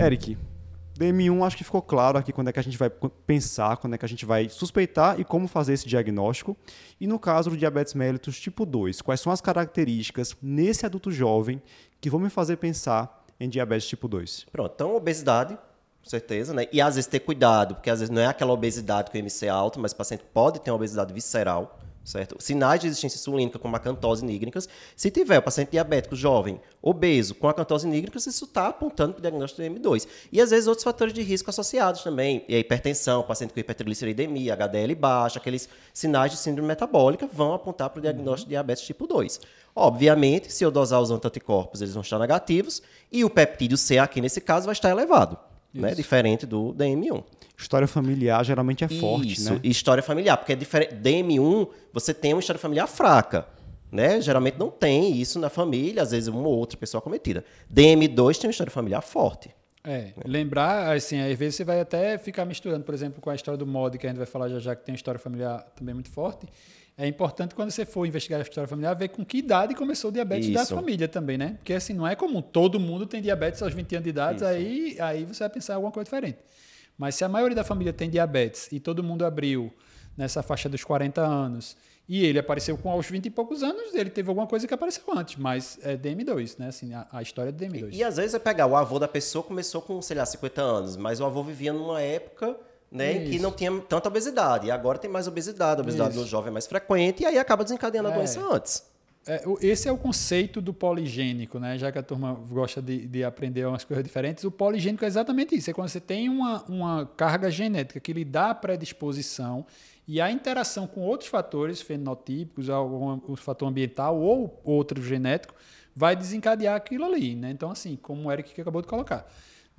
Eric, DM1 acho que ficou claro aqui quando é que a gente vai pensar, quando é que a gente vai suspeitar e como fazer esse diagnóstico. E no caso do diabetes mellitus tipo 2, quais são as características nesse adulto jovem que vão me fazer pensar em diabetes tipo 2? Pronto, então obesidade, com certeza, né? E às vezes ter cuidado, porque às vezes não é aquela obesidade com IMC alto, mas o paciente pode ter uma obesidade visceral certo? Sinais de existência insulínica como acantose nígricas. Se tiver o paciente diabético jovem, obeso, com acantose nígricas, isso está apontando para o diagnóstico de M2. E às vezes outros fatores de risco associados também, e a hipertensão, paciente com hipertrigliceridemia, HDL baixa, aqueles sinais de síndrome metabólica vão apontar para o diagnóstico de diabetes tipo 2. Obviamente, se eu dosar os anticorpos, eles vão estar negativos, e o peptídeo C aqui nesse caso vai estar elevado, né? diferente do DM1. História familiar geralmente é forte, Isso, né? história familiar, porque é diferente. DM1, você tem uma história familiar fraca. Né? Geralmente não tem isso na família, às vezes uma ou outra pessoa cometida. DM2 tem uma história familiar forte. É, lembrar, assim, às vezes você vai até ficar misturando, por exemplo, com a história do mod, que a gente vai falar já já, que tem uma história familiar também muito forte. É importante quando você for investigar a história familiar, ver com que idade começou o diabetes Isso. da família também, né? Porque assim, não é comum, todo mundo tem diabetes aos 20 anos de idade, Isso. aí, aí você vai pensar em alguma coisa diferente. Mas se a maioria da família tem diabetes e todo mundo abriu nessa faixa dos 40 anos e ele apareceu com aos 20 e poucos anos, ele teve alguma coisa que apareceu antes, mas é DM2, né? Assim, a, a história é do DM2. E, e às vezes é pegar, o avô da pessoa começou com, sei lá, 50 anos, mas o avô vivia numa época né, em que não tinha tanta obesidade. E agora tem mais obesidade, a obesidade Isso. no jovem é mais frequente, e aí acaba desencadeando a É. doença antes. É, esse é o conceito do poligênico, né? Já que a turma gosta de, de aprender umas coisas diferentes, o poligênico é exatamente isso. É quando você tem uma, uma carga genética que lhe dá predisposição e a interação com outros fatores fenotípicos, algum um fator ambiental ou outro genético, vai desencadear aquilo ali, né? Então, assim, como o Eric acabou de colocar.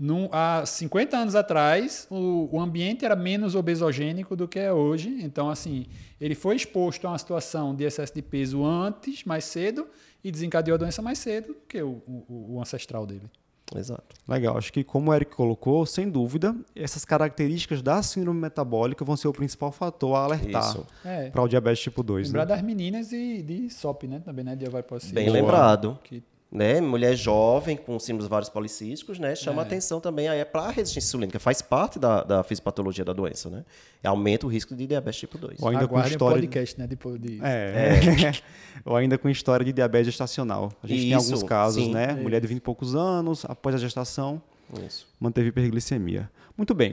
Num- há 50 anos atrás, o, o ambiente era menos obesogênico do que é hoje. Então, assim, ele foi exposto a uma situação de excesso de peso antes, mais cedo, e desencadeou a doença mais cedo do que o, o- o ancestral dele. Exato. Legal, acho que como o Eric colocou, sem dúvida, essas características da síndrome metabólica vão ser o principal fator a alertar. É. para o diabetes tipo 2. Lembrar Né? das meninas de, de SOP, né? Também, né? De. Bem Boa. lembrado. Que Né? Mulher jovem com síndromes vários policísticos, né? Chama É. atenção também aí para a resistência insulínica, faz parte da, da fisiopatologia da doença, né? Aumenta o risco de diabetes tipo 2. Ou ainda com aguardem o história de- podcast, né? De, de, É. Ou ainda com história de diabetes gestacional. A gente tem Isso, alguns casos, sim. né? Mulher de 20 e poucos anos, após a gestação, Isso. manteve hiperglicemia. Muito bem.